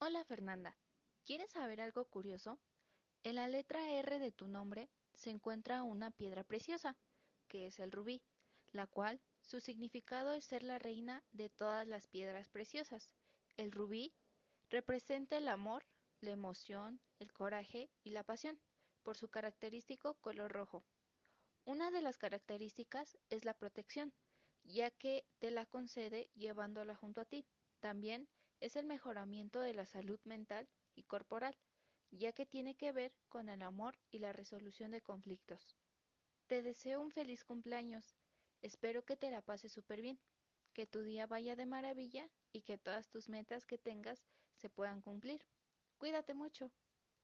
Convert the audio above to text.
Hola Fernanda, ¿quieres saber algo curioso? En la letra R de tu nombre se encuentra una piedra preciosa, que es el rubí, la cual su significado es ser la reina de todas las piedras preciosas. El rubí representa el amor, la emoción, el coraje y la pasión, por su característico color rojo. Una de las características es la protección, ya que te la concede llevándola junto a ti. También es el mejoramiento de la salud mental y corporal, ya que tiene que ver con el amor y la resolución de conflictos. Te deseo un feliz cumpleaños. Espero que te la pases súper bien, que tu día vaya de maravilla y que todas tus metas que tengas se puedan cumplir. Cuídate mucho.